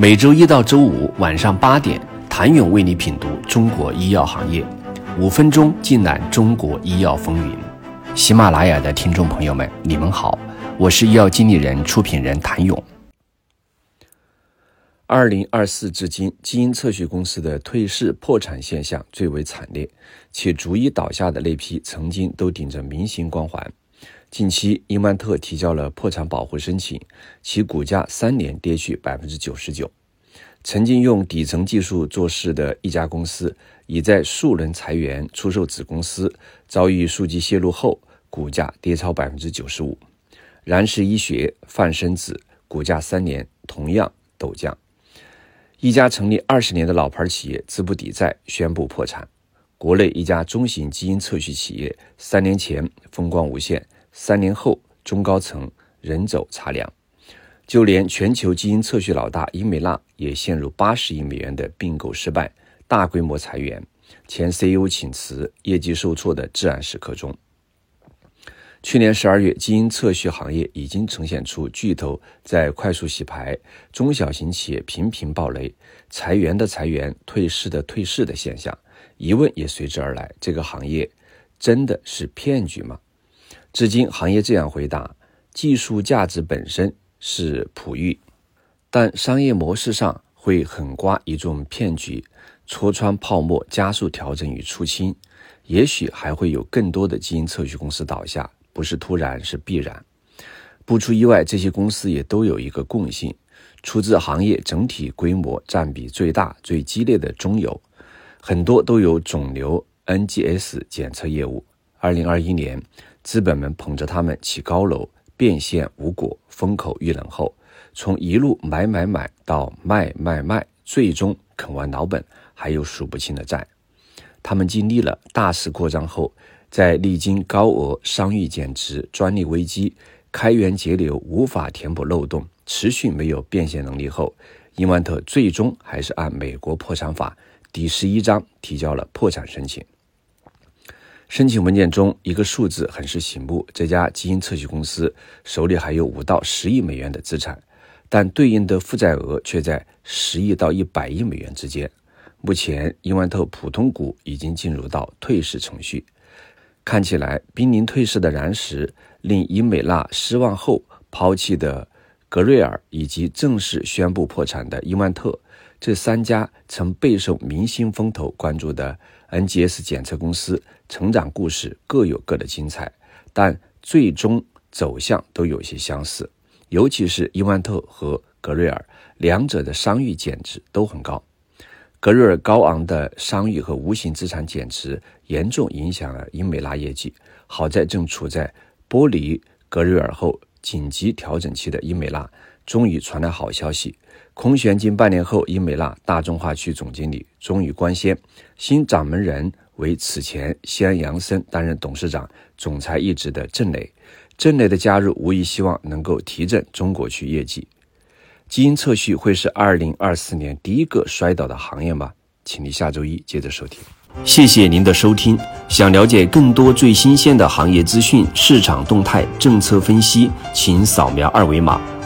每周一到周五晚上八点，谭勇为你品读中国医药行业，五分钟尽览中国医药风云。喜马拉雅的听众朋友们，你们好，我是医药经理人、出品人谭勇。二零二四至今，基因测序公司的退市破产现象最为惨烈，且逐一倒下的那批曾经都顶着明星光环。近期，英万特提交了破产保护申请，其股价三年跌去百分之九十九。曾经用底层技术做事的一家公司，已在数轮裁员、出售子公司，遭遇数据泄露后，股价跌超百分之九十五。燃石医学、泛生子股价三年同样陡降。一家成立二十年的老牌企业资不抵债，宣布破产。国内一家中型基因测序企业，三年前风光无限。三年后，中高层人走茶凉，就连全球基因测序老大英美纳也陷入八十亿美元的并购失败、大规模裁员、前 CEO 请辞、业绩受挫的至暗时刻中。去年十二月，基因测序行业已经呈现出巨头在快速洗牌、中小型企业频频暴雷、裁员的裁员、退市的退市的现象，疑问也随之而来：这个行业真的是骗局吗？至今，行业这样回答：技术价值本身是璞玉，但商业模式上会狠刮一众骗局，戳穿泡沫，加速调整与出清。也许还会有更多的基因测序公司倒下，不是突然，是必然。不出意外，这些公司也都有一个共性：出自行业整体规模占比最大、最激烈的中游，很多都有肿瘤 NGS 检测业务。二零二一年。资本们捧着他们起高楼，变现无果，风口遇冷后，从一路买买买到卖卖卖，最终啃完老本，还有数不清的债。他们经历了大肆扩张后，在历经高额商誉减值、专利危机、开源节流无法填补漏洞、持续没有变现能力后，英万特最终还是按美国破产法第十一章提交了破产申请。申请文件中一个数字很是醒目，这家基因测序公司手里还有五到十亿美元的资产，但对应的负债额却在十亿到一百亿美元之间。目前，英万特普通股已经进入到退市程序。看起来濒临退市的燃石，令英美纳失望后抛弃的格瑞尔，以及正式宣布破产的英万特，这三家曾备受明星风头关注的。NGS 检测公司成长故事各有各的精彩，但最终走向都有些相似，尤其是伊万特和格瑞尔，两者的商誉减值都很高。格瑞尔高昂的商誉和无形资产减值严重影响了英美拉业绩。好在正处在剥离格瑞尔后紧急调整期的英美拉，终于传来好消息。空悬近半年后，英美纳大中华区总经理终于官宣，新掌门人为此前西安杨森担任董事长、总裁一职的郑磊。郑磊的加入无疑希望能够提振中国区业绩。基因测序会是二零二四年第一个摔倒的行业吗？请你下周一接着收听。谢谢您的收听。想了解更多最新鲜的行业资讯、市场动态、政策分析，请扫描二维码。